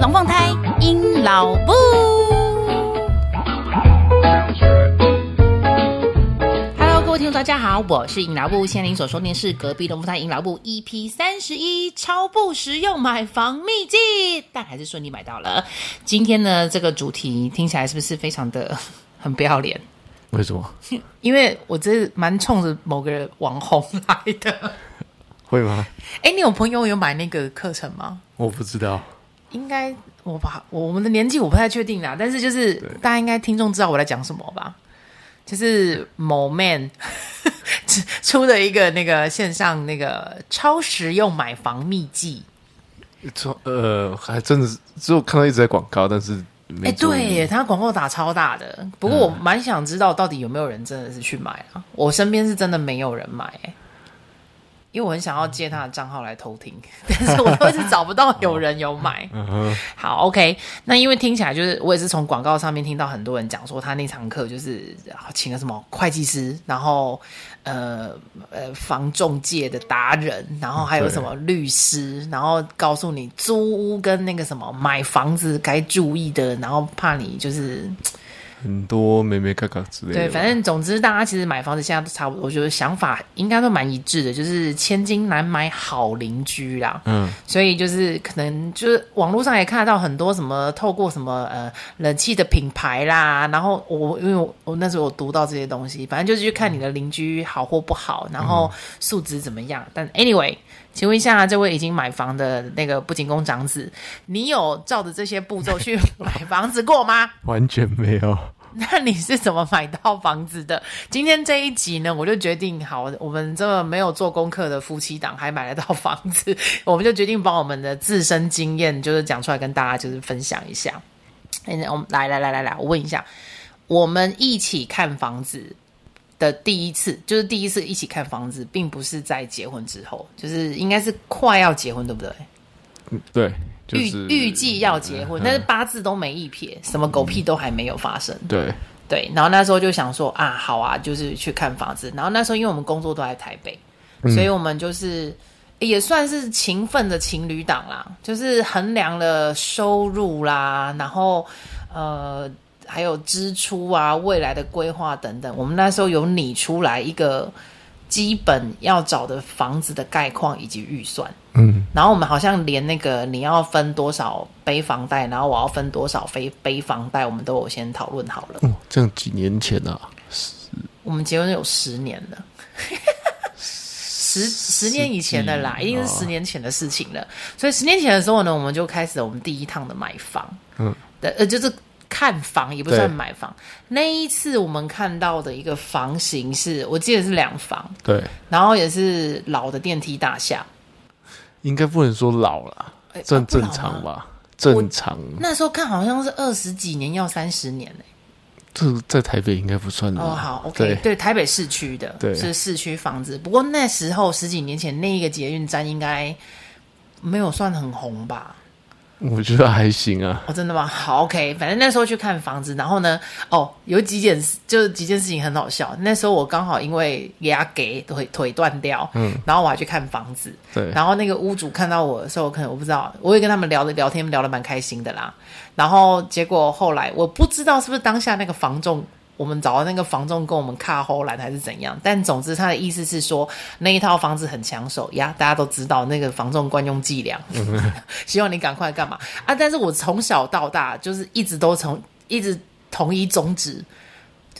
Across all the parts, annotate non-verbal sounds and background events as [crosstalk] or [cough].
龙凤胎阴老布。Hello，各位听众，大家好，我是阴老布。现在您所收听的是隔壁龙凤胎阴老布 EP 三十一超不实用买房秘籍，但还是顺利买到了。今天呢，这个主题听起来是不是非常的很不要脸？为什么？[laughs] 因为我这蛮冲着某个网红来的。[laughs] 会吗？哎，你有朋友有买那个课程吗？我不知道，应该我把我们的年纪我不太确定啦，但是就是大家应该听众知道我在讲什么吧？就是某 man [laughs] 出的一个那个线上那个超实用买房秘籍，呃，还真的是只有看到一直在广告，但是哎，对耶，他广告打超大的，不过我蛮想知道到底有没有人真的是去买啊？我身边是真的没有人买，哎。因为我很想要借他的账号来偷听，[laughs] 但是我都一直找不到有人有买。好，OK，那因为听起来就是我也是从广告上面听到很多人讲说他那堂课就是请了什么会计师，然后呃呃房中介的达人，然后还有什么律师，然后告诉你租屋跟那个什么买房子该注意的，然后怕你就是。很多美美嘎嘎之类的。对，反正总之，大家其实买房子现在都差不多，我觉得想法应该都蛮一致的，就是千金难买好邻居啦。嗯，所以就是可能就是网络上也看得到很多什么透过什么呃冷气的品牌啦，然后我因为我我那时候我读到这些东西，反正就是去看你的邻居好或不好，然后素质怎么样。但 anyway。请问一下，这位已经买房的那个不仅工长子，你有照着这些步骤去买房子过吗？[laughs] 完全没有。[laughs] 那你是怎么买到房子的？今天这一集呢，我就决定，好，我们这么没有做功课的夫妻档还买得到房子，[laughs] 我们就决定把我们的自身经验就是讲出来跟大家就是分享一下。哎，我们来来来来来，我问一下，我们一起看房子。的第一次就是第一次一起看房子，并不是在结婚之后，就是应该是快要结婚，对不对？嗯，对，预预计要结婚，但是八字都没一撇，什么狗屁都还没有发生。对对，然后那时候就想说啊，好啊，就是去看房子。然后那时候因为我们工作都在台北，所以我们就是也算是勤奋的情侣档啦，就是衡量了收入啦，然后呃。还有支出啊，未来的规划等等，我们那时候有拟出来一个基本要找的房子的概况以及预算。嗯，然后我们好像连那个你要分多少背房贷，然后我要分多少非背房贷，我们都有先讨论好了。哦，这样几年前啊，十我们结婚有十年了，十十年以前的啦，一定是十年前的事情了。所以十年前的时候呢，我们就开始了我们第一趟的买房。嗯，呃，就是。看房也不算买房。那一次我们看到的一个房型是，我记得是两房，对，然后也是老的电梯大厦，应该不能说老了，正正常吧？正常。那时候看好像是二十几年，要三十年呢。这在台北应该不算哦。好，OK，对，对，台北市区的，对，是市区房子。不过那时候十几年前那一个捷运站应该没有算很红吧？[laughs] 我觉得还行啊。哦，真的吗？好，OK。反正那时候去看房子，然后呢，哦，有几件就是几件事情很好笑。那时候我刚好因为给他给腿腿断掉，嗯，然后我还去看房子，对。然后那个屋主看到我的时候，可能我不知道，我也跟他们聊的聊天聊得蛮开心的啦。然后结果后来我不知道是不是当下那个房仲。我们找到那个房仲跟我们卡后来还是怎样？但总之他的意思是说那一套房子很抢手呀，大家都知道那个房仲惯用伎俩，[laughs] 希望你赶快干嘛啊？但是我从小到大就是一直都从一直统一宗旨。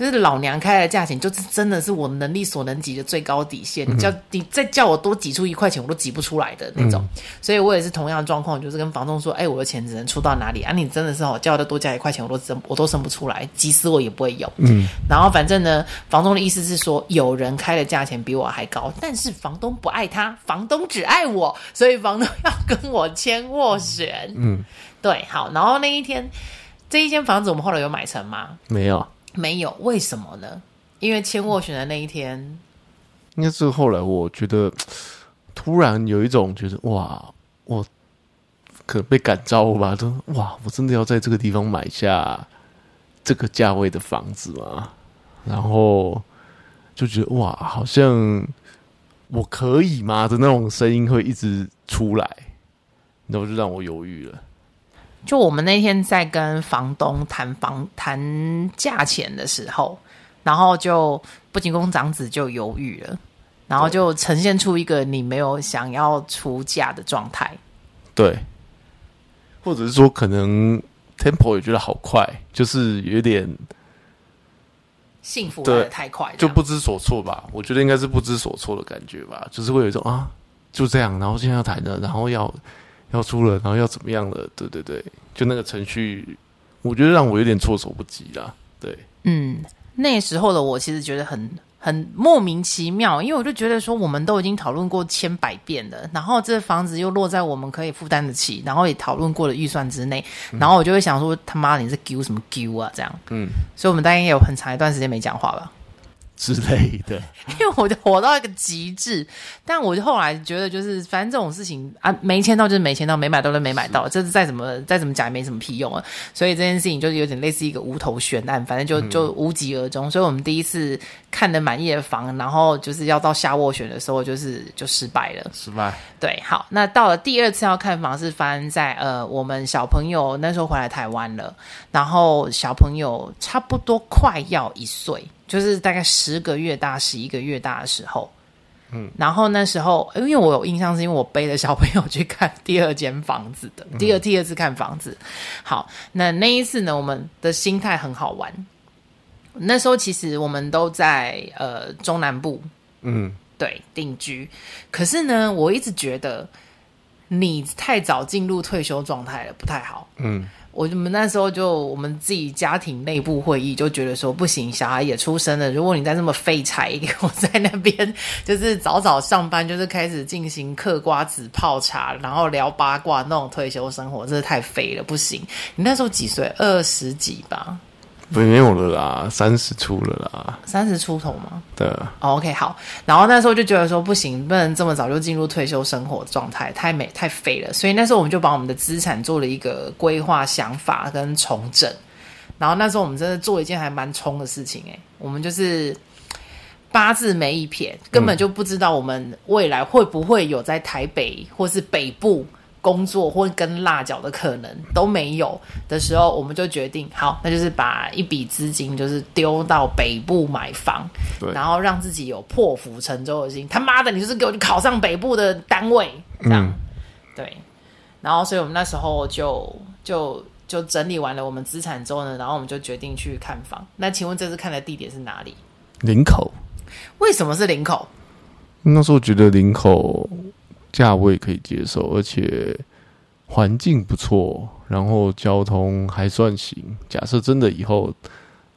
就是老娘开的价钱，就是真的是我能力所能及的最高底线。你叫你再叫我多挤出一块钱，我都挤不出来的那种。嗯、所以我也是同样的状况，就是跟房东说：“哎、欸，我的钱只能出到哪里啊？你真的是哦，叫我再多加一块钱，我都生我都生不出来，挤死我也不会有。”嗯。然后反正呢，房东的意思是说，有人开的价钱比我还高，但是房东不爱他，房东只爱我，所以房东要跟我签斡旋。嗯，对，好。然后那一天，这一间房子我们后来有买成吗？没有。没有，为什么呢？因为签斡旋的那一天，应该是后来我觉得 [tsk] 突然有一种觉得哇，我可能被感召吧，都哇，我真的要在这个地方买下这个价位的房子吗？然后就觉得哇，好像我可以吗的那种声音会一直出来。然后就让我犹豫了。就我们那天在跟房东谈房谈价钱的时候，然后就不仅工长子就犹豫了，然后就呈现出一个你没有想要出价的状态。对，或者是说可能 tempo 也觉得好快，就是有点幸福来的太快，就不知所措吧。我觉得应该是不知所措的感觉吧，就是会有一种啊，就这样，然后现在要谈的，然后要。要出了，然后要怎么样了？对对对，就那个程序，我觉得让我有点措手不及啦。对，嗯，那时候的我其实觉得很很莫名其妙，因为我就觉得说，我们都已经讨论过千百遍了，然后这房子又落在我们可以负担得起，然后也讨论过的预算之内，然后我就会想说，他妈，你是 Q 什么 Q 啊？这样，嗯，所以我们大概也有很长一段时间没讲话吧。之类的，[laughs] 因为我就活到一个极致，但我就后来觉得，就是反正这种事情啊，没签到就是没签到，没买到就没买到，这是再怎么再怎么讲也没什么屁用啊。所以这件事情就是有点类似一个无头悬案，反正就就无疾而终。所以我们第一次看的满意的房，然后就是要到下斡旋的时候，就是就失败了。失败。对，好，那到了第二次要看房是发生在呃，我们小朋友那时候回来台湾了，然后小朋友差不多快要一岁。就是大概十个月大、十一个月大的时候，嗯，然后那时候，因为我有印象，是因为我背着小朋友去看第二间房子的，第二、第二次看房子。好，那那一次呢，我们的心态很好玩。那时候其实我们都在呃中南部，嗯，对，定居。可是呢，我一直觉得你太早进入退休状态了，不太好，嗯。我们那时候就我们自己家庭内部会议就觉得说不行，小孩也出生了，如果你再这么废柴，给我在那边就是早早上班，就是开始进行嗑瓜子、泡茶，然后聊八卦那种退休生活，真的太废了，不行。你那时候几岁？二十几吧。不没有了啦，三十出了啦，三十出头嘛？对、哦，OK，好。然后那时候就觉得说不行，不能这么早就进入退休生活状态，太美太废了。所以那时候我们就把我们的资产做了一个规划、想法跟重整。然后那时候我们真的做一件还蛮冲的事情，诶，我们就是八字没一撇，根本就不知道我们未来会不会有在台北或是北部。工作或跟落脚的可能都没有的时候，我们就决定好，那就是把一笔资金就是丢到北部买房，对，然后让自己有破釜沉舟的心。他妈的，你就是给我去考上北部的单位，这样、嗯、对。然后，所以我们那时候就就就整理完了我们资产之后呢，然后我们就决定去看房。那请问这次看的地点是哪里？林口。为什么是林口？那时候觉得林口。价位可以接受，而且环境不错，然后交通还算行。假设真的以后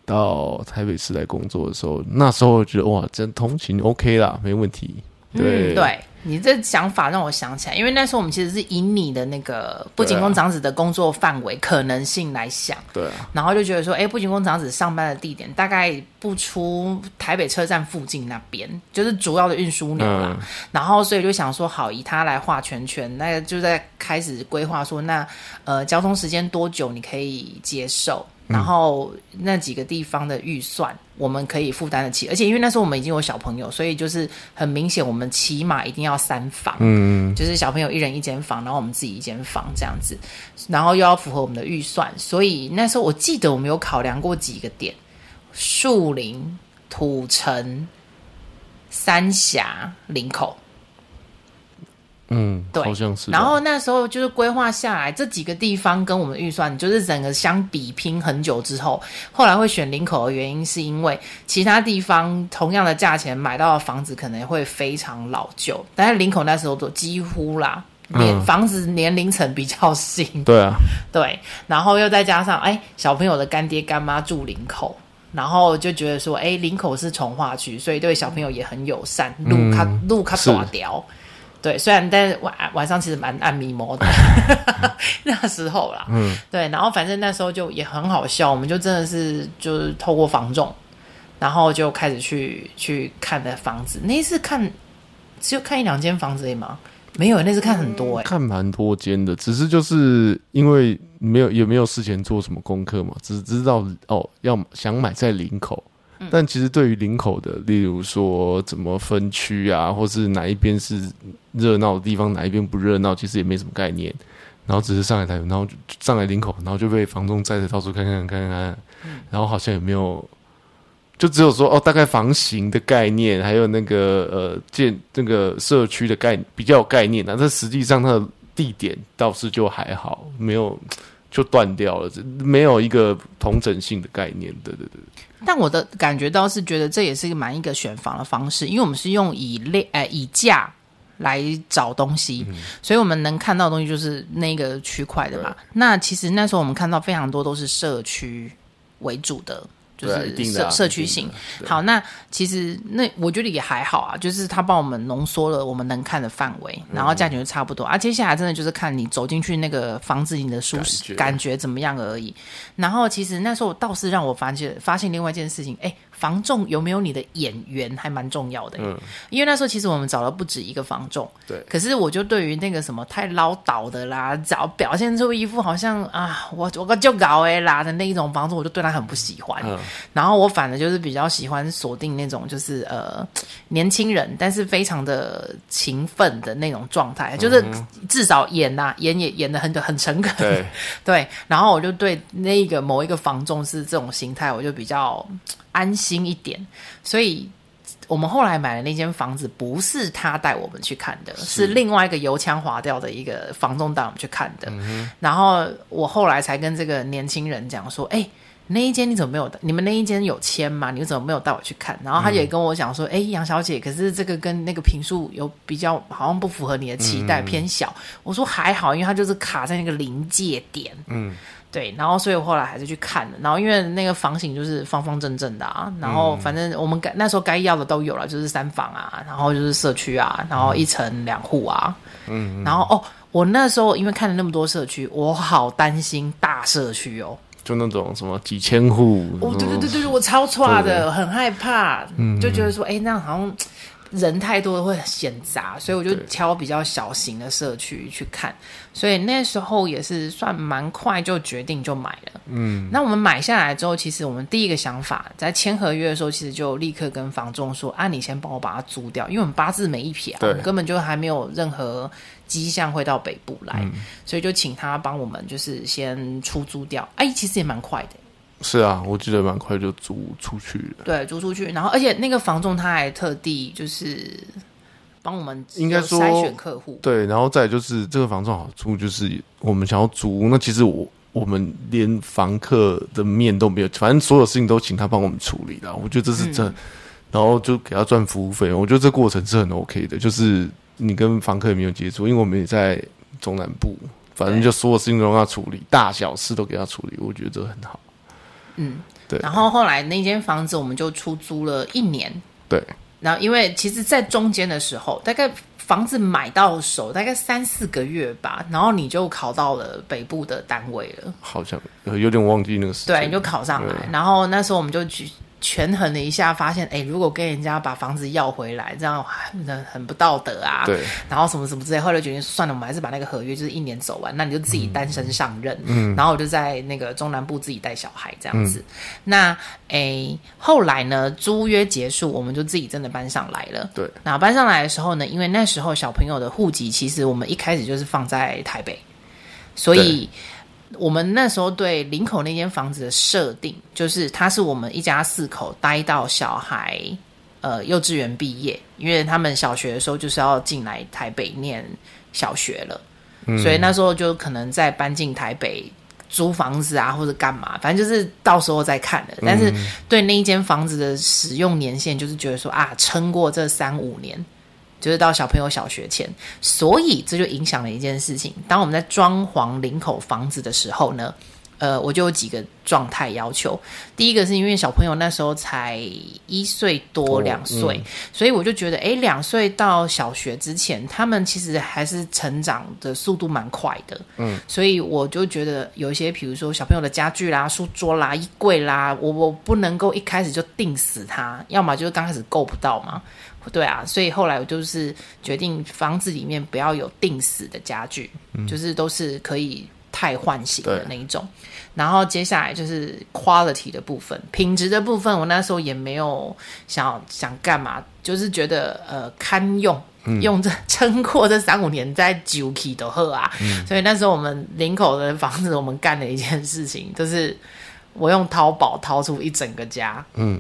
到台北市来工作的时候，那时候觉得哇，真通勤 OK 啦，没问题。对、对。你这想法让我想起来，因为那时候我们其实是以你的那个不仅工长子的工作范围可能性来想，对啊，然后就觉得说，哎，不仅工长子上班的地点大概不出台北车站附近那边，就是主要的运输流啦。嗯、然后所以就想说，好，以他来画圈圈，那就在开始规划说，那呃，交通时间多久你可以接受？然后那几个地方的预算我们可以负担得起，而且因为那时候我们已经有小朋友，所以就是很明显，我们起码一定要三房，嗯，就是小朋友一人一间房，然后我们自己一间房这样子，然后又要符合我们的预算，所以那时候我记得我们有考量过几个点：树林、土城、三峡、林口。嗯，对，好像是。然后那时候就是规划下来这几个地方跟我们预算，就是整个相比拼很久之后，后来会选林口的原因，是因为其他地方同样的价钱买到的房子可能会非常老旧，但是林口那时候都几乎啦，年、嗯、房子年龄层比较新。对啊，对，然后又再加上哎，小朋友的干爹干妈住林口，然后就觉得说，哎，林口是从化区，所以对小朋友也很友善，路卡、嗯、路卡大条。对，虽然但是晚晚上其实蛮暗迷蒙的，[laughs] 那时候啦，嗯，对，然后反正那时候就也很好笑，我们就真的是就是透过房仲，然后就开始去去看的房子。那一次看只有看一两间房子而已吗？没有，那次看很多哎、欸，看蛮多间的，只是就是因为没有也没有事前做什么功课嘛，只知道哦要想买在林口。但其实对于林口的，例如说怎么分区啊，或是哪一边是热闹的地方，哪一边不热闹，其实也没什么概念。然后只是上来台北，然后就上来林口，然后就被房东载着到处看看看看，嗯、然后好像也没有，就只有说哦，大概房型的概念，还有那个呃建那个社区的概比较有概念，但是实际上它的地点倒是就还好，没有就断掉了，没有一个同整性的概念，对对对。但我的感觉倒是觉得这也是一个蛮一个选房的方式，因为我们是用以类呃以价。来找东西，嗯、所以我们能看到的东西就是那个区块的嘛。那其实那时候我们看到非常多都是社区为主的。就是社社区性。好，那其实那我觉得也还好啊，就是他帮我们浓缩了我们能看的范围，然后价钱就差不多。啊，接下来真的就是看你走进去那个房子你的舒适感觉怎么样而已。然后其实那时候倒是让我发现发现另外一件事情，哎，房仲有没有你的眼缘还蛮重要的。嗯，因为那时候其实我们找了不止一个房仲，对。可是我就对于那个什么太唠叨的啦，找表现出一副好像啊，我我就搞哎啦的那一种房仲，我就对他很不喜欢。嗯。然后我反而就是比较喜欢锁定那种就是呃年轻人，但是非常的勤奋的那种状态，就是至少演呐、啊、演也演的很很诚恳，对，[laughs] 对。然后我就对那个某一个房仲是这种心态，我就比较安心一点。所以我们后来买的那间房子不是他带我们去看的，是，是另外一个油腔滑调的一个房东带我们去看的。嗯、然后我后来才跟这个年轻人讲说，哎。那一间你怎么没有？你们那一间有签吗？你怎么没有带我去看？然后他也跟我讲说：“哎、嗯，杨小姐，可是这个跟那个平数有比较，好像不符合你的期待，嗯、偏小。”我说：“还好，因为它就是卡在那个临界点。”嗯，对。然后，所以我后来还是去看了。然后，因为那个房型就是方方正正的啊。然后，反正我们该那时候该要的都有了，就是三房啊，然后就是社区啊，然后一层两户啊。嗯。然后哦，我那时候因为看了那么多社区，我好担心大社区哦。就那种什么几千户哦，对对对对，我超差的，很害怕，嗯、就觉得说，哎，那样好像人太多了会很嫌杂，所以我就挑比较小型的社区去看。所以那时候也是算蛮快就决定就买了。嗯，那我们买下来之后，其实我们第一个想法在签合约的时候，其实就立刻跟房仲说：“啊，你先帮我把它租掉，因为我们八字没一撇啊，对根本就还没有任何。”迹象会到北部来，嗯、所以就请他帮我们，就是先出租掉。哎，其实也蛮快的。是啊，我记得蛮快就租出去了。对，租出去，然后而且那个房仲他还特地就是帮我们应该说筛选客户。对，然后再就是这个房仲好处就是我们想要租，那其实我我们连房客的面都没有，反正所有事情都请他帮我们处理了。我觉得这是真，嗯、然后就给他赚服务费。我觉得这过程是很 OK 的，就是。你跟房客也没有接触，因为我们也在中南部，反正就所有事情都让他处理，大小事都给他处理，我觉得这很好。嗯，对。然后后来那间房子我们就出租了一年。对。然后因为其实，在中间的时候，大概房子买到手大概三四个月吧，然后你就考到了北部的单位了。好像有点忘记那个时间。对，你就考上来，然后那时候我们就去。权衡了一下，发现哎，如果跟人家把房子要回来，这样很很不道德啊。对。然后什么什么之类，后来决定算了，我们还是把那个合约就是一年走完，那你就自己单身上任。嗯。然后我就在那个中南部自己带小孩这样子。嗯、那哎，后来呢，租约结束，我们就自己真的搬上来了。对。那搬上来的时候呢，因为那时候小朋友的户籍其实我们一开始就是放在台北，所以。我们那时候对林口那间房子的设定，就是它是我们一家四口待到小孩呃幼稚园毕业，因为他们小学的时候就是要进来台北念小学了，嗯、所以那时候就可能再搬进台北租房子啊，或者干嘛，反正就是到时候再看的。但是对那一间房子的使用年限，就是觉得说啊，撑过这三五年。就是到小朋友小学前，所以这就影响了一件事情。当我们在装潢领口房子的时候呢，呃，我就有几个状态要求。第一个是因为小朋友那时候才一岁多两岁，嗯、所以我就觉得，诶，两岁到小学之前，他们其实还是成长的速度蛮快的。嗯，所以我就觉得有一些，比如说小朋友的家具啦、书桌啦、衣柜啦，我我不能够一开始就定死他，要么就是刚开始够不到嘛。对啊，所以后来我就是决定房子里面不要有定死的家具，嗯、就是都是可以太换型的那一种。然后接下来就是 quality 的部分，品质的部分，我那时候也没有想想干嘛，就是觉得呃堪用，嗯、用这撑过这三五年再久起都好啊。嗯、所以那时候我们林口的房子，我们干了一件事情，就是我用淘宝淘出一整个家。嗯，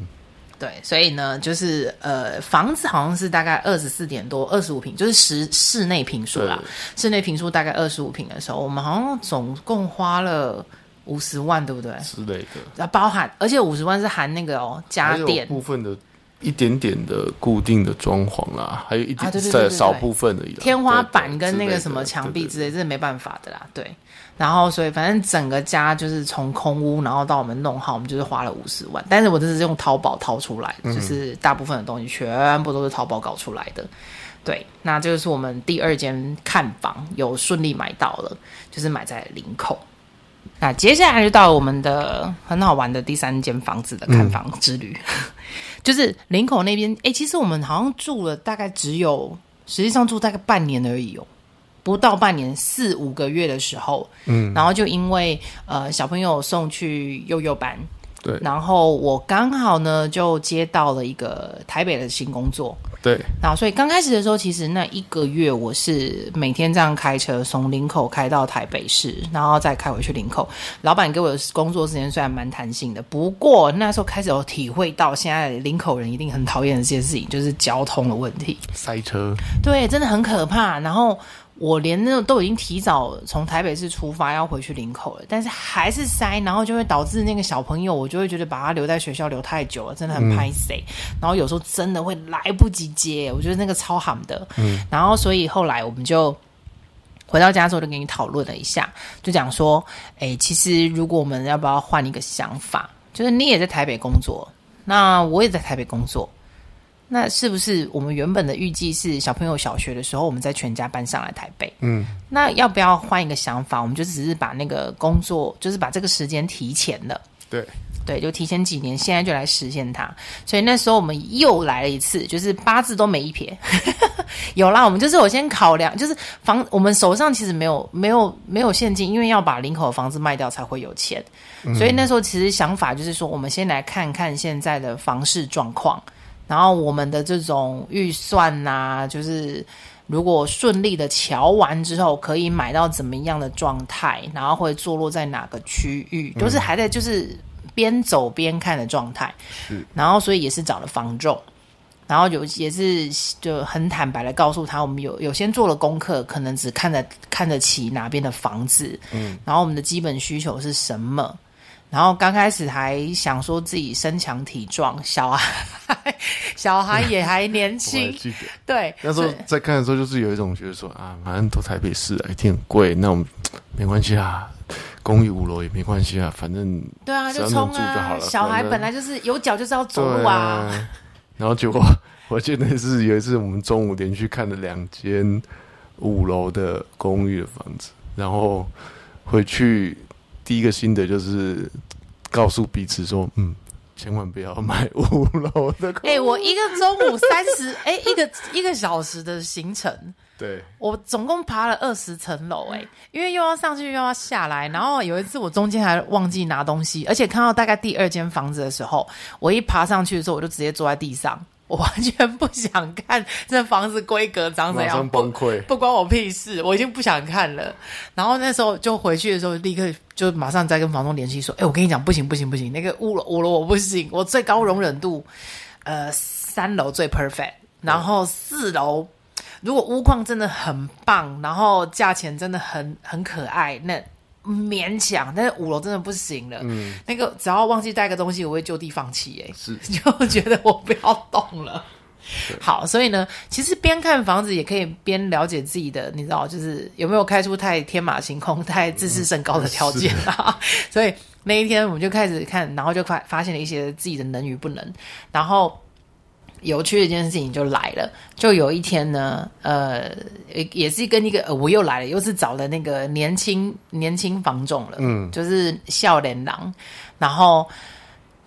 对，所以呢，就是呃房子好像是大概二十四点多，二十五平，就是室室内平数啦。室内平数大概二十五平的时候，我们好像总共花了。五十万对不对？之类的，那包含，而且五十万是含那个哦家电部分的一点点的固定的装潢啦，还有一点在少部分的天花板跟那个什么墙壁之类，这是没办法的啦。对，然后所以反正整个家就是从空屋，然后到我们弄好，我们就是花了五十万。但是我这是用淘宝淘出来，就是大部分的东西全部都是淘宝搞出来的。对，那这个是我们第二间看房有顺利买到了，就是买在林口。那接下来就到我们的很好玩的第三间房子的看房之旅，嗯、[laughs] 就是林口那边。哎、欸，其实我们好像住了大概只有，实际上住大概半年而已哦，不到半年，四五个月的时候，嗯，然后就因为呃小朋友送去幼幼班。对，然后我刚好呢就接到了一个台北的新工作，对，然后所以刚开始的时候，其实那一个月我是每天这样开车从林口开到台北市，然后再开回去林口。老板给我的工作时间虽然蛮弹性的，不过那时候开始有体会到，现在林口人一定很讨厌的这件事情，就是交通的问题，塞车，对，真的很可怕。然后。我连那种都已经提早从台北市出发要回去林口了，但是还是塞，然后就会导致那个小朋友，我就会觉得把他留在学校留太久了，真的很拍谢。嗯、然后有时候真的会来不及接，我觉得那个超喊的。嗯，然后所以后来我们就回到家之后就跟你讨论了一下，就讲说，哎，其实如果我们要不要换一个想法，就是你也在台北工作，那我也在台北工作。那是不是我们原本的预计是小朋友小学的时候，我们再全家搬上来台北？嗯，那要不要换一个想法？我们就只是把那个工作，就是把这个时间提前了。对对，就提前几年，现在就来实现它。所以那时候我们又来了一次，就是八字都没一撇。[laughs] 有啦，我们就是我先考量，就是房我们手上其实没有没有没有现金，因为要把林口的房子卖掉才会有钱。嗯，所以那时候其实想法就是说，我们先来看看现在的房市状况。然后我们的这种预算呐、啊，就是如果顺利的瞧完之后，可以买到怎么样的状态，然后会坐落在哪个区域，都是还在就是边走边看的状态。是，然后所以也是找了房仲，然后有也是就很坦白的告诉他，我们有有先做了功课，可能只看得看得起哪边的房子，嗯，然后我们的基本需求是什么。然后刚开始还想说自己身强体壮，小孩小孩也还年轻，[laughs] 对。那时候在看的时候，就是有一种觉得说啊，反正都台北市，一定很贵，那我们没关系啊，公寓五楼也没关系啊，反正对啊，就冲啊，小孩本来就是有脚就是要走路啊。啊然后结果 [laughs] 我记得是有一次我们中午连续看了两间五楼的公寓的房子，然后回去。第一个心得就是告诉彼此说，嗯，千万不要买五楼的。哎、欸，我一个中午三十，[laughs] 哎，一个一个小时的行程，对，我总共爬了二十层楼，哎，因为又要上去又要下来，然后有一次我中间还忘记拿东西，而且看到大概第二间房子的时候，我一爬上去的时候，我就直接坐在地上。我完全不想看这房子规格长怎样，崩溃，不关我屁事，我已经不想看了。然后那时候就回去的时候，立刻就马上再跟房东联系说：“哎，我跟你讲，不行不行不行，那个五楼五楼我不行，我最高容忍度，呃，三楼最 perfect，然后四楼如果屋况真的很棒，然后价钱真的很很可爱，那。”勉强，但是五楼真的不行了。嗯，那个只要忘记带个东西，我会就地放弃。哎，是，[laughs] 就觉得我不要动了。好，所以呢，其实边看房子也可以边了解自己的，你知道，就是有没有开出太天马行空、太自视甚高的条件啊？[laughs] 嗯、[laughs] 所以那一天我们就开始看，然后就发发现了一些自己的能与不能，然后。有趣的一件事情就来了，就有一天呢，呃，也是跟一个，呃，我又来了，又是找了那个年轻年轻房仲了，嗯，就是笑脸郎，然后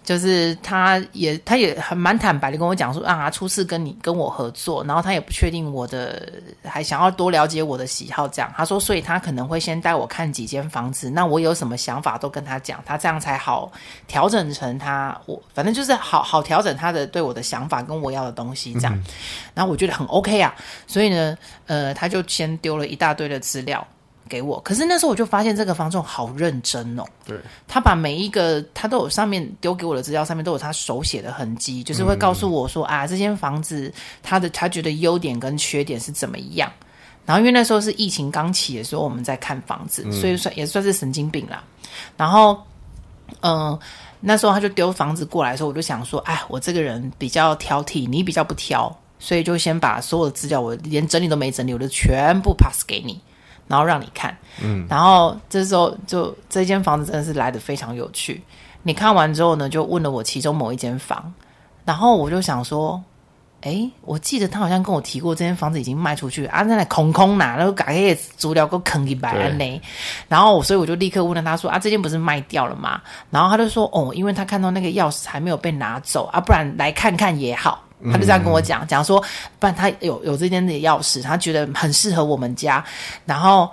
就是他也他也很蛮坦白的跟我讲说啊，初次跟你跟我合作，然后他也不确定我的，还想要多了解我的喜好，这样。他说，所以他可能会先带我看几间房子，那我有什么想法都跟他讲，他这样才好调整成他我反正就是好好调整他的对我的想法跟我要的东西这样，嗯、然后我觉得很 OK 啊，所以呢，呃，他就先丢了一大堆的资料。给我，可是那时候我就发现这个房仲好认真哦。对，他把每一个他都有上面丢给我的资料，上面都有他手写的痕迹，就是会告诉我说、嗯、啊，这间房子他的他觉得优点跟缺点是怎么样。然后因为那时候是疫情刚起的时候，我们在看房子，所以算也算是神经病啦。然后，嗯、呃，那时候他就丢房子过来的时候，我就想说，哎，我这个人比较挑剔，你比较不挑，所以就先把所有的资料，我连整理都没整理，我就全部 pass 给你。然后让你看，嗯，然后这时候就这间房子真的是来的非常有趣。你看完之后呢，就问了我其中某一间房，然后我就想说，哎，我记得他好像跟我提过这间房子已经卖出去啊，那空空拿，然后改个足疗够坑一百呢。然后所以我就立刻问了他说啊，这间不是卖掉了吗？然后他就说哦，因为他看到那个钥匙还没有被拿走啊，不然来看看也好。他就这样跟我讲，讲说，不然他有有这间的钥匙，他觉得很适合我们家。然后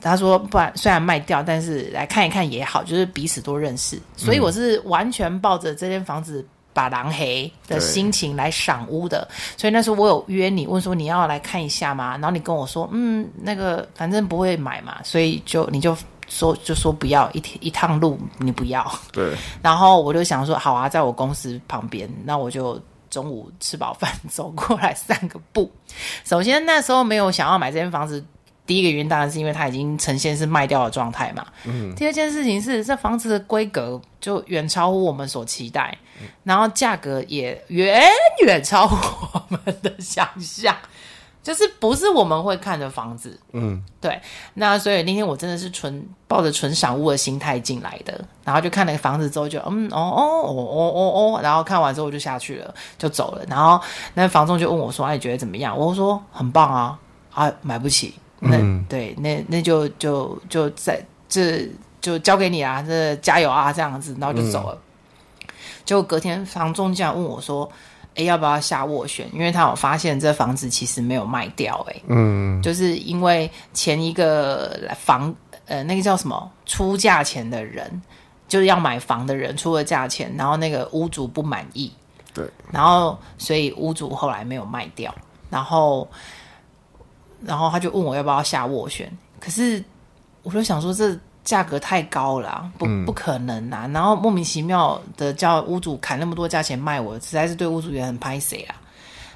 他说，不然虽然卖掉，但是来看一看也好，就是彼此都认识。所以我是完全抱着这间房子把狼黑的心情来赏屋的。所以那时候我有约你，问说你要来看一下吗？然后你跟我说，嗯，那个反正不会买嘛，所以就你就说就说不要一一趟路你不要。对。然后我就想说，好啊，在我公司旁边，那我就。中午吃饱饭走过来散个步。[laughs] 首先那时候没有想要买这间房子，第一个原因当然是因为它已经呈现是卖掉的状态嘛。嗯。第二件事情是这房子的规格就远超乎我们所期待，嗯、然后价格也远远超乎我们的想象。就是不是我们会看的房子，嗯，对。那所以那天我真的是纯抱着纯赏物的心态进来的，然后就看了个房子之后就嗯哦哦哦哦哦哦，然后看完之后我就下去了，就走了。然后那房东就问我说：“哎、啊，你觉得怎么样？”我说：“很棒啊，啊，买不起。那”那、嗯、对，那那就就就在这就交给你啊，这加油啊，这样子，然后就走了。结果、嗯、隔天房东竟然问我说。哎，要不要下斡旋？因为他有发现这房子其实没有卖掉，哎，嗯，就是因为前一个房，呃，那个叫什么出价钱的人，就是要买房的人出了价钱，然后那个屋主不满意，对，然后所以屋主后来没有卖掉，然后，然后他就问我要不要下斡旋，可是我就想说这。价格太高了啊，不不可能啊！嗯、然后莫名其妙的叫屋主砍那么多价钱卖我，实在是对屋主也很拍谁啊。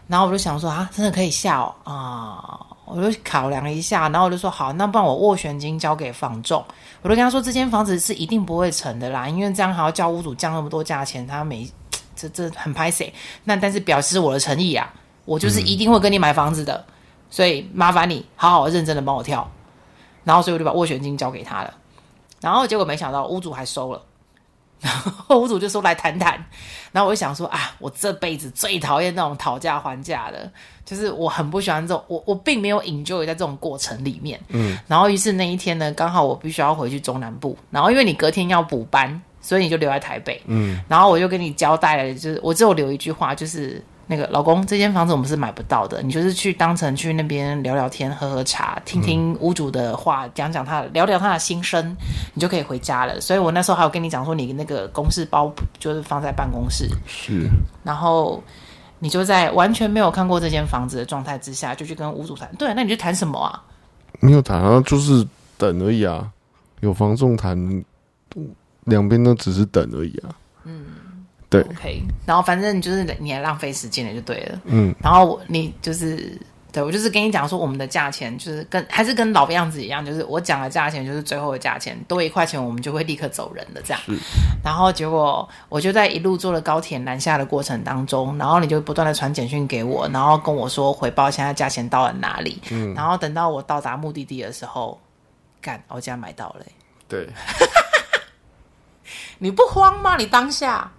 然后我就想说啊，真的可以下哦啊！我就考量一下，然后我就说好，那不然我斡旋金交给房仲。我就跟他说，这间房子是一定不会成的啦，因为这样还要叫屋主降那么多价钱，他没 [tsk] 这这很拍谁。那但是表示我的诚意啊，我就是一定会跟你买房子的，嗯、所以麻烦你好好认真的帮我挑。然后所以我就把斡旋金交给他了。然后结果没想到屋主还收了，然后屋主就说来谈谈，然后我就想说啊，我这辈子最讨厌那种讨价还价的，就是我很不喜欢这种，我我并没有 enjoy 在这种过程里面。嗯，然后于是那一天呢，刚好我必须要回去中南部，然后因为你隔天要补班，所以你就留在台北。嗯，然后我就跟你交代了，就是我只有留一句话，就是。那个老公，这间房子我们是买不到的。你就是去当成去那边聊聊天、喝喝茶、听听屋主的话，讲讲他聊聊他的心声，你就可以回家了。所以我那时候还有跟你讲说，你那个公事包就是放在办公室，是。然后你就在完全没有看过这间房子的状态之下，就去跟屋主谈。对，那你就谈什么啊？没有谈啊，就是等而已啊。有房仲谈，两边都只是等而已啊。嗯。对，OK，然后反正就是你还浪费时间了，就对了。嗯，然后你就是对我就是跟你讲说，我们的价钱就是跟还是跟老样子一样，就是我讲的价钱就是最后的价钱，多一块钱我们就会立刻走人的这样。然后结果我就在一路坐了高铁南下的过程当中，然后你就不断的传简讯给我，然后跟我说回报现在价钱到了哪里。嗯，然后等到我到达目的地的时候，干，我家买到了。对，[laughs] 你不慌吗？你当下？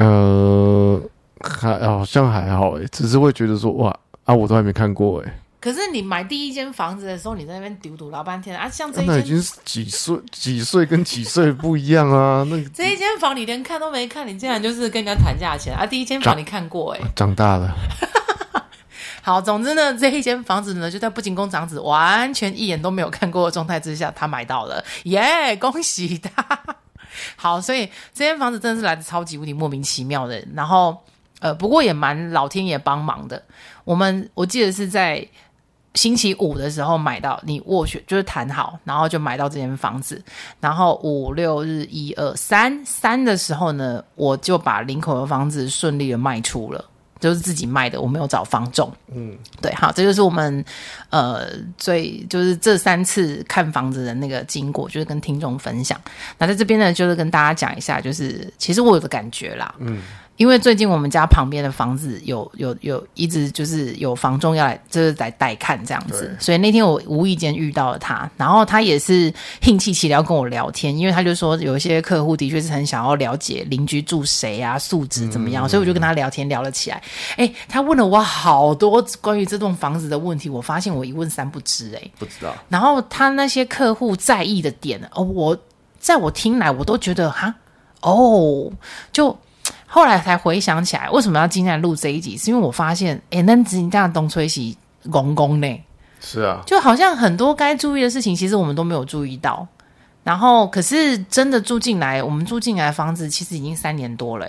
呃，还好像还好哎，只是会觉得说哇啊，我都还没看过哎。可是你买第一间房子的时候，你在那边丢赌老半天啊，像这一间、啊、那已经是几岁几岁跟几岁不一样啊？那 [laughs] 这一间房你连看都没看，你竟然就是跟人家谈价钱啊？第一间房你看过哎、欸，长大了。[laughs] 好，总之呢，这一间房子呢，就在不仅工长子完全一眼都没有看过的状态之下，他买到了，耶、yeah，恭喜他！好，所以这间房子真的是来的超级无敌莫名其妙的，然后呃，不过也蛮老天爷帮忙的。我们我记得是在。星期五的时候买到，你斡旋就是谈好，然后就买到这间房子。然后五六日一二三三的时候呢，我就把林口的房子顺利的卖出了，就是自己卖的，我没有找房仲。嗯，对，好，这就是我们呃最就是这三次看房子的那个经过，就是跟听众分享。那在这边呢，就是跟大家讲一下，就是其实我有个感觉啦，嗯。因为最近我们家旁边的房子有有有一直就是有房仲要来，就是来带看这样子，所以那天我无意间遇到了他，然后他也是兴气气的要跟我聊天，因为他就说有一些客户的确是很想要了解邻居住谁啊，素质怎么样，嗯、所以我就跟他聊天聊了起来。哎，他问了我好多关于这栋房子的问题，我发现我一问三不知，哎，不知道。然后他那些客户在意的点，哦，我在我听来我都觉得哈，哦，就。后来才回想起来，为什么要今天来录这一集？是因为我发现，哎，那只你这样东吹西公公呢？是啊，就好像很多该注意的事情，其实我们都没有注意到。然后，可是真的住进来，我们住进来的房子其实已经三年多了。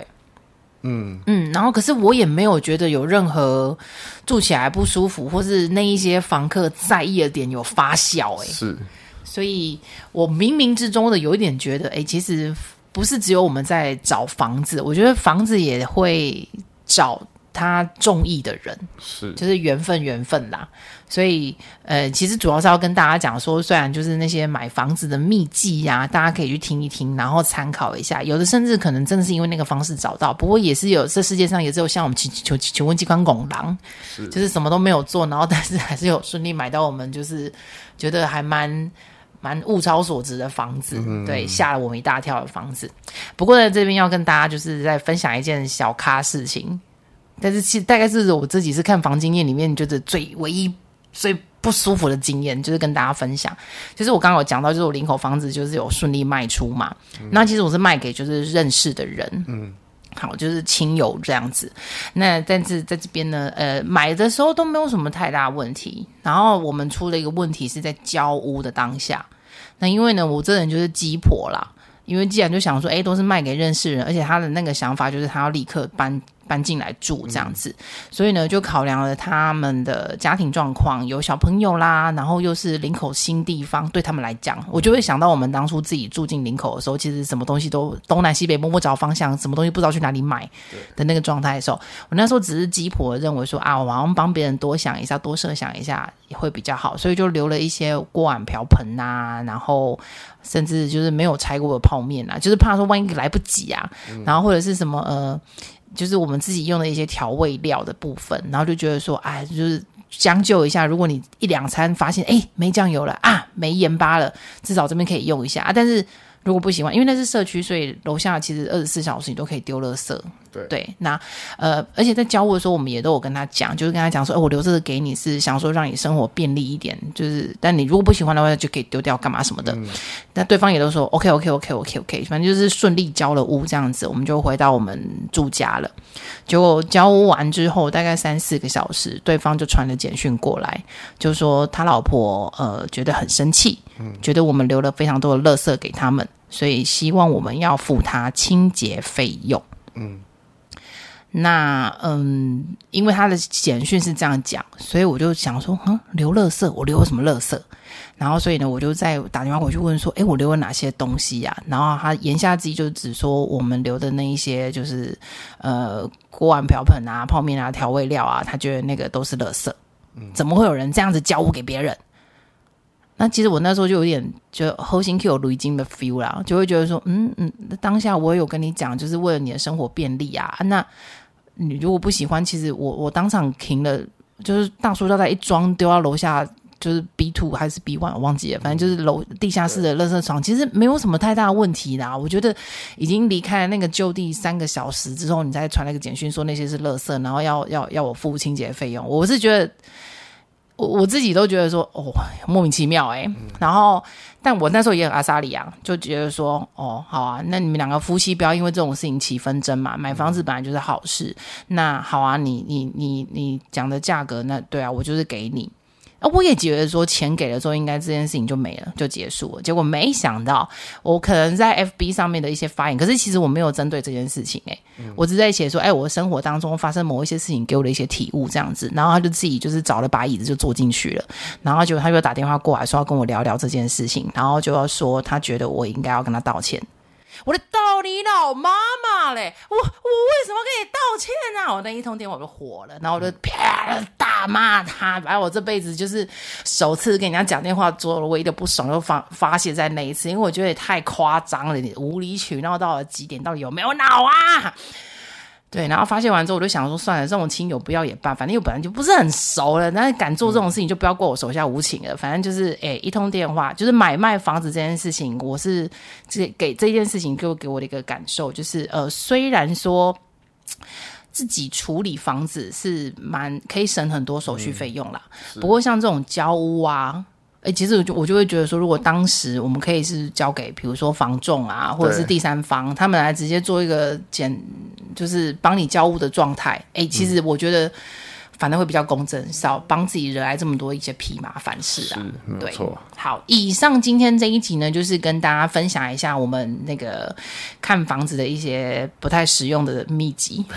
嗯嗯，然后可是我也没有觉得有任何住起来不舒服，或是那一些房客在意的点有发酵。哎，是，所以我冥冥之中的有一点觉得，哎，其实。不是只有我们在找房子，我觉得房子也会找他中意的人，是就是缘分缘分啦。所以呃，其实主要是要跟大家讲说，虽然就是那些买房子的秘籍呀、啊，大家可以去听一听，然后参考一下。有的甚至可能真的是因为那个方式找到，不过也是有这世界上也只有像我们求求求问机关拱狼，就是什么都没有做，然后但是还是有顺利买到我们就是觉得还蛮。蛮物超所值的房子，对，吓了我们一大跳的房子。不过在这边要跟大家就是在分享一件小咖事情，但是其实大概是我自己是看房经验里面觉得最唯一最不舒服的经验，就是跟大家分享。就是我刚刚有讲到，就是我林口房子就是有顺利卖出嘛，嗯、那其实我是卖给就是认识的人，嗯。好，就是亲友这样子。那但是在这边呢，呃，买的时候都没有什么太大问题。然后我们出了一个问题是在交屋的当下。那因为呢，我这人就是鸡婆啦。因为既然就想说，诶，都是卖给认识人，而且他的那个想法就是他要立刻搬。搬进来住这样子，所以呢，就考量了他们的家庭状况，有小朋友啦，然后又是林口新地方，对他们来讲，我就会想到我们当初自己住进林口的时候，其实什么东西都东南西北摸不着方向，什么东西不知道去哪里买的那个状态的时候，我那时候只是鸡婆认为说啊，我好像帮别人多想一下，多设想一下也会比较好，所以就留了一些锅碗瓢盆啊，然后甚至就是没有拆过的泡面啊，就是怕说万一来不及啊，然后或者是什么呃。[clears throat] 就是我们自己用的一些调味料的部分，然后就觉得说，哎，就是将就一下。如果你一两餐发现，哎，没酱油了啊，没盐巴了，至少这边可以用一下啊。但是如果不喜欢，因为那是社区，所以楼下其实二十四小时你都可以丢垃圾。对，对，那呃，而且在交屋的时候，我们也都有跟他讲，就是跟他讲说，哎，我留这个给你是想说让你生活便利一点，就是，但你如果不喜欢的话，就可以丢掉，干嘛什么的。嗯、那对方也都说 OK OK OK OK OK，反正就是顺利交了屋这样子，我们就回到我们住家了。结果交屋完之后，大概三四个小时，对方就传了简讯过来，就说他老婆呃觉得很生气，嗯、觉得我们留了非常多的垃圾给他们，所以希望我们要付他清洁费用。嗯。那嗯，因为他的简讯是这样讲，所以我就想说，嗯，留垃圾，我留了什么垃圾？然后所以呢，我就再打电话回去问说，诶，我留了哪些东西呀？然后他言下之意就只说我们留的那一些，就是呃锅碗瓢盆啊、泡面啊、调味料啊，他觉得那个都是垃圾。怎么会有人这样子交物给别人？那其实我那时候就有点就后心 Q 驴精的 feel 啦，就会觉得说，嗯嗯，当下我有跟你讲，就是为了你的生活便利啊，那。你如果不喜欢，其实我我当场停了，就是大塑料袋一装丢到楼下，就是 B two 还是 B one 我忘记了，反正就是楼地下室的垃圾场，其实没有什么太大的问题啦。我觉得已经离开了那个就地三个小时之后，你再传那个简讯说那些是垃圾，然后要要要我付清洁费用，我是觉得。我我自己都觉得说，哦，莫名其妙哎、欸。嗯、然后，但我那时候也很阿莎里啊，就觉得说，哦，好啊，那你们两个夫妻不要因为这种事情起纷争嘛。买房子本来就是好事，嗯、那好啊，你你你你讲的价格，那对啊，我就是给你。我也觉得说钱给了之后，应该这件事情就没了，就结束了。结果没想到，我可能在 FB 上面的一些发言，可是其实我没有针对这件事情、欸，诶、嗯，我只在写说，哎、欸，我生活当中发生某一些事情，给我的一些体悟这样子。然后他就自己就是找了把椅子就坐进去了，然后就他又打电话过来说要跟我聊聊这件事情，然后就要说他觉得我应该要跟他道歉。我的道理老妈妈嘞，我我为什么跟你道歉呢、啊？我那一通电话我就火了，然后我就啪大骂他，反正我这辈子就是首次跟人家讲电话做了唯一的不爽，就发发泄在那一次，因为我觉得也太夸张了，你无理取闹到了极点，到底有没有脑啊？对，然后发泄完之后，我就想说，算了，这种亲友不要也罢，反正又本来就不是很熟了，那敢做这种事情就不要怪我手下无情了。反正就是，哎，一通电话，就是买卖房子这件事情，我是这给这件事情给我给我的一个感受，就是，呃，虽然说自己处理房子是蛮可以省很多手续费用啦，嗯、不过像这种交屋啊。哎、欸，其实我就我就会觉得说，如果当时我们可以是交给，比如说房仲啊，或者是第三方，他们来直接做一个简，就是帮你交屋的状态。哎、欸，其实我觉得反正会比较公正，嗯、少帮自己惹来这么多一些屁麻烦事啊。是对，没错。好，以上今天这一集呢，就是跟大家分享一下我们那个看房子的一些不太实用的秘籍。[laughs]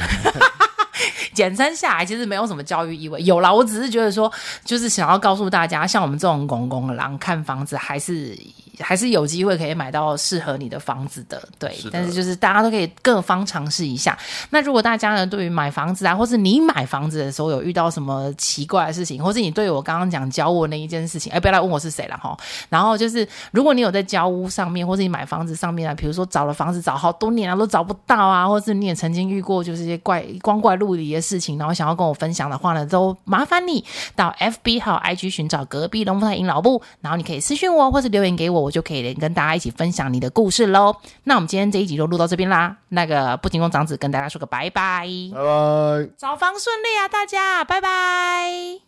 [laughs] 简称下来，其实没有什么教育意味。有啦，我只是觉得说，就是想要告诉大家，像我们这种公公的狼看房子，还是还是有机会可以买到适合你的房子的。对，是的。但是就是大家都可以各方尝试一下。那如果大家呢，对于买房子啊，或是你买房子的时候有遇到什么奇怪的事情，或是你对我刚刚讲交屋那一件事情，哎，不要来问我是谁了哈。然后就是，如果你有在交屋上面，或是你买房子上面啊，比如说找了房子找好多年啊，都找不到啊，或是你也曾经遇过就是一些怪光怪陆离的事情，然后想要跟我分享的话呢，都麻烦你到 FB 还有 IG 寻找隔壁龙凤胎阴老布，然后你可以私讯我或是留言给我，我就可以跟大家一起分享你的故事喽。那我们今天这一集就录到这边啦，那个不仅工长子跟大家说个拜拜，拜拜，找房顺利啊，大家拜拜。